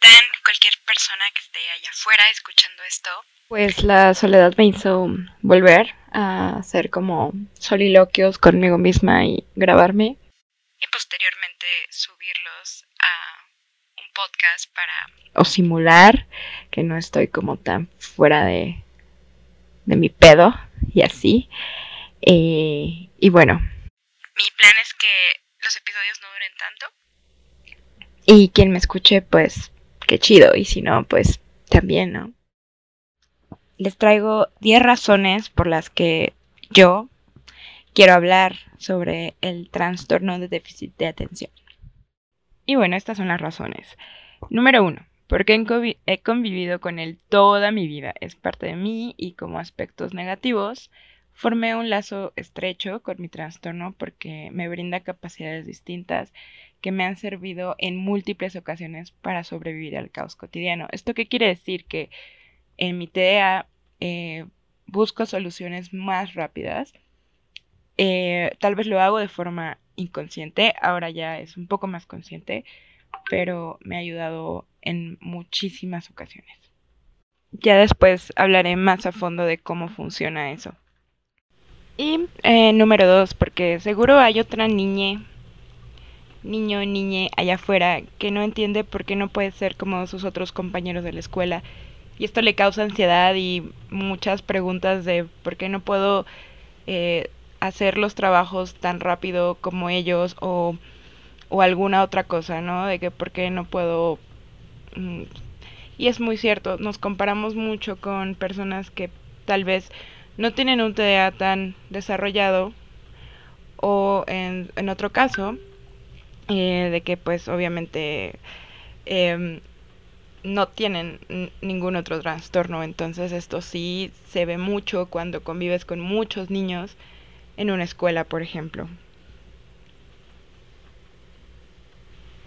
están? Cualquier persona que esté allá afuera escuchando esto. Pues la soledad me hizo volver a hacer como soliloquios conmigo misma y grabarme. Y posteriormente subirlos a un podcast para... O simular que no estoy como tan fuera de, de mi pedo y así. Eh, y bueno. Mi plan es que los episodios no duren tanto. Y quien me escuche, pues, qué chido. Y si no, pues, también, ¿no? Les traigo 10 razones por las que yo quiero hablar sobre el trastorno de déficit de atención. Y bueno, estas son las razones. Número uno, porque he convivido con él toda mi vida. Es parte de mí y como aspectos negativos, formé un lazo estrecho con mi trastorno porque me brinda capacidades distintas que me han servido en múltiples ocasiones para sobrevivir al caos cotidiano. ¿Esto qué quiere decir? Que en mi TDA eh, busco soluciones más rápidas. Eh, tal vez lo hago de forma inconsciente, ahora ya es un poco más consciente, pero me ha ayudado en muchísimas ocasiones. Ya después hablaré más a fondo de cómo funciona eso. Y eh, número dos, porque seguro hay otra niña, niño, niñe allá afuera que no entiende por qué no puede ser como sus otros compañeros de la escuela. Y esto le causa ansiedad y muchas preguntas de por qué no puedo eh, hacer los trabajos tan rápido como ellos o, o alguna otra cosa, ¿no? De que por qué no puedo Mm, y es muy cierto, nos comparamos mucho con personas que tal vez no tienen un TDA tan desarrollado o en, en otro caso, eh, de que pues obviamente em, no tienen ningún otro trastorno. Entonces esto sí se ve mucho cuando convives con muchos niños en una escuela, por ejemplo.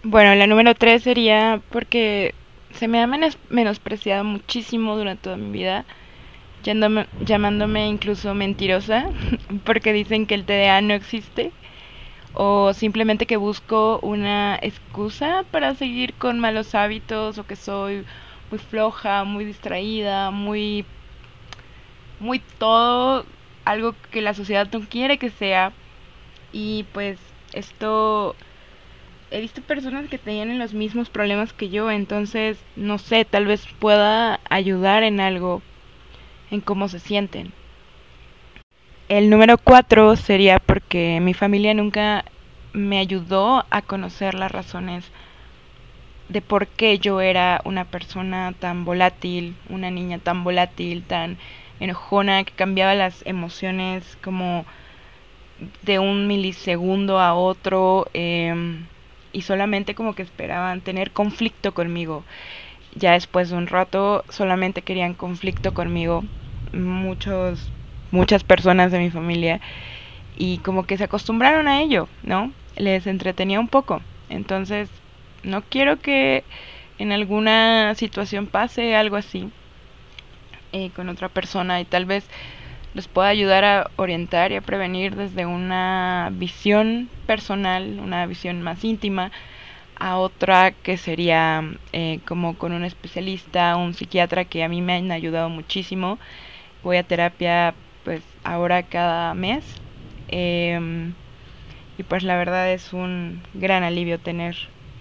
Bueno, la número tres sería porque se me ha menospreciado muchísimo durante toda mi vida, llamándome incluso mentirosa, porque dicen que el TDA no existe, o simplemente que busco una excusa para seguir con malos hábitos, o que soy muy floja, muy distraída, muy, muy todo, algo que la sociedad no quiere que sea, y pues esto he visto personas que tienen los mismos problemas que yo, entonces no sé, tal vez pueda ayudar en algo, en cómo se sienten. El número cuatro sería porque mi familia nunca me ayudó a conocer las razones de por qué yo era una persona tan volátil, una niña tan volátil, tan enojona, que cambiaba las emociones como de un milisegundo a otro. Eh, y solamente como que esperaban tener conflicto conmigo. Ya después de un rato solamente querían conflicto conmigo muchos muchas personas de mi familia y como que se acostumbraron a ello, ¿no? Les entretenía un poco. Entonces, no quiero que en alguna situación pase algo así eh, con otra persona y tal vez les pueda ayudar a orientar y a prevenir desde una visión personal, una visión más íntima, a otra que sería eh, como con un especialista, un psiquiatra que a mí me han ayudado muchísimo. Voy a terapia pues ahora cada mes. Em, y pues la verdad es un gran alivio tener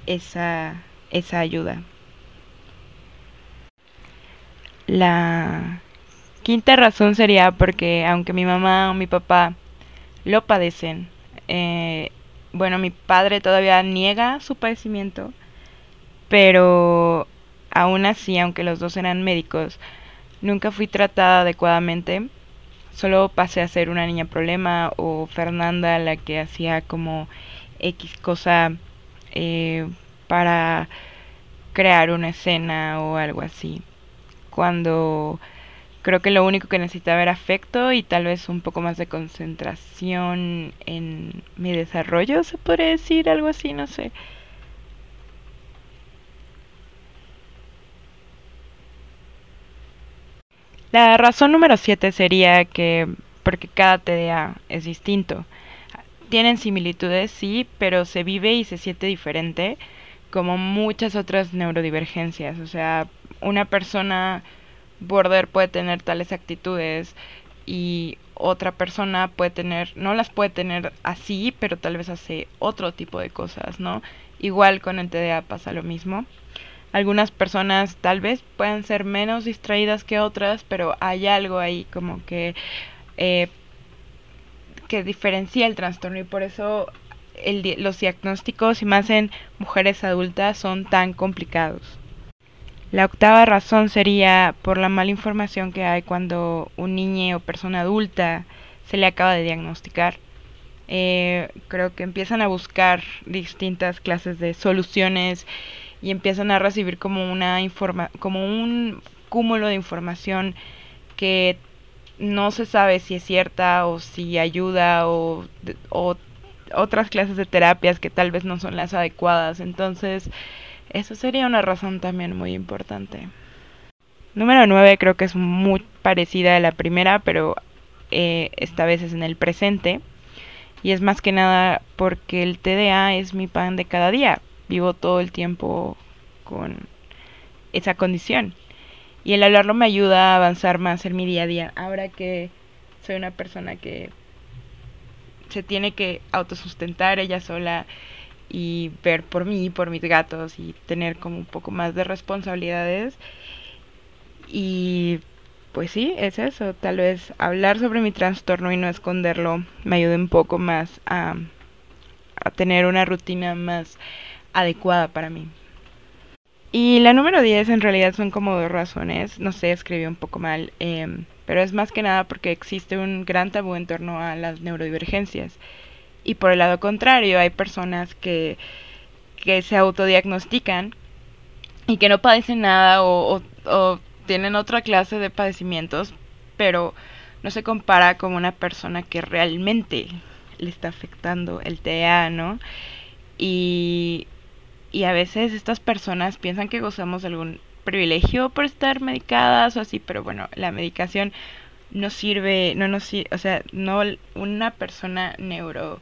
esa, esa ayuda. La Quinta razón sería porque aunque mi mamá o mi papá lo padecen, eh, bueno, mi padre todavía niega su padecimiento, pero aún así, aunque los dos eran médicos, nunca fui tratada adecuadamente. Solo pasé a ser una niña problema o Fernanda la que hacía como X cosa eh, para crear una escena o algo así. Cuando Creo que lo único que necesitaba era afecto y tal vez un poco más de concentración en mi desarrollo, se podría decir, algo así, no sé. La razón número 7 sería que porque cada TDA es distinto. Tienen similitudes, sí, pero se vive y se siente diferente como muchas otras neurodivergencias. O sea, una persona border puede tener tales actitudes y otra persona puede tener, no las puede tener así, pero tal vez hace otro tipo de cosas, ¿no? Igual con el TDA pasa lo mismo. Algunas personas tal vez puedan ser menos distraídas que otras, pero hay algo ahí como que eh, que diferencia el trastorno y por eso los diagnósticos y más en mujeres adultas son tan complicados. La octava razón sería por la mala información que hay cuando un niño o persona adulta se le acaba de diagnosticar. Eh, creo que empiezan a buscar distintas clases de soluciones y empiezan a recibir como una informa como un cúmulo de información que no se sabe si es cierta o si ayuda o, o otras clases de terapias que tal vez no son las adecuadas. Entonces, eso sería una razón también muy importante. Número 9 creo que es muy parecida a la primera, pero eh, esta vez es en el presente. Y es más que nada porque el TDA es mi pan de cada día. Vivo todo el tiempo con esa condición. Y el hablarlo me ayuda a avanzar más en mi día a día. Ahora que soy una persona que se tiene que autosustentar ella sola y ver por mí, por mis gatos y tener como un poco más de responsabilidades. Y pues sí, es eso. Tal vez hablar sobre mi trastorno y no esconderlo me ayude un poco más a, a tener una rutina más adecuada para mí. Y la número 10 en realidad son como dos razones. No sé, escribí un poco mal. Eh, pero es más que nada porque existe un gran tabú en torno a las neurodivergencias. Y por el lado contrario, hay personas que, que se autodiagnostican y que no padecen nada o, o, tienen otra clase de padecimientos, pero no se compara con una persona que realmente le está afectando el TEA, ¿no? Y, y a veces estas personas piensan que gozamos de algún privilegio por estar medicadas o así, pero bueno, la medicación no sirve, no nos o sea, no una persona neuro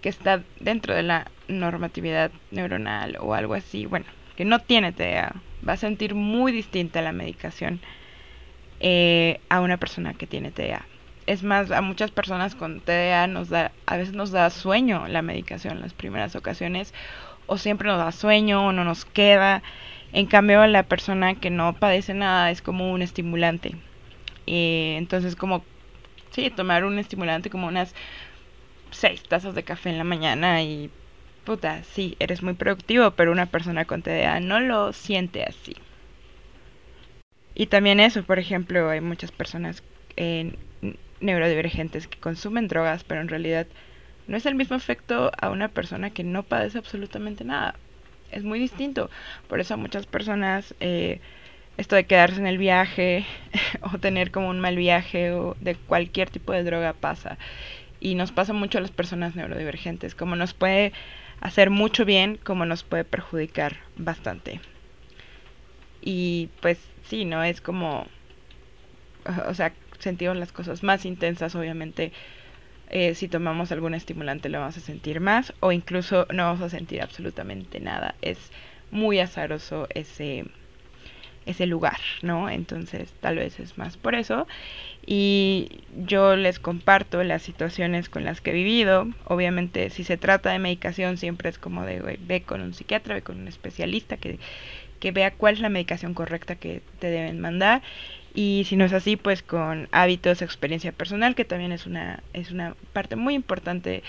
que está dentro de la normatividad neuronal o algo así, bueno, que no tiene TDA, va a sentir muy distinta la medicación eh, a una persona que tiene TDA. Es más, a muchas personas con TDA nos da, a veces nos da sueño la medicación en las primeras ocasiones, o siempre nos da sueño, o no nos queda. En cambio, la persona que no padece nada es como un estimulante. Eh, entonces, como, sí, tomar un estimulante como unas seis tazas de café en la mañana y, puta, sí, eres muy productivo, pero una persona con TDA no lo siente así. Y también eso, por ejemplo, hay muchas personas eh, neurodivergentes que consumen drogas, pero en realidad no es el mismo efecto a una persona que no padece absolutamente nada es muy distinto. Por eso a muchas personas eh, esto de quedarse en el viaje o tener como un mal viaje o de cualquier tipo de droga pasa. Y nos pasa mucho a las personas neurodivergentes, como nos puede hacer mucho bien, como nos puede perjudicar bastante. Y pues sí, ¿no? Es como, o sea, sentimos las cosas más intensas, obviamente, eh, si tomamos algún estimulante lo vamos a sentir más o incluso no vamos a sentir absolutamente nada. Es muy azaroso ese, ese lugar, ¿no? Entonces tal vez es más por eso. Y yo les comparto las situaciones con las que he vivido. Obviamente si se trata de medicación siempre es como de, ve con un psiquiatra, ve con un especialista que, que vea cuál es la medicación correcta que te deben mandar y si no es así, pues con hábitos, experiencia personal, que también es una, es una parte muy importante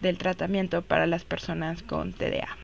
del tratamiento para las personas con TDA.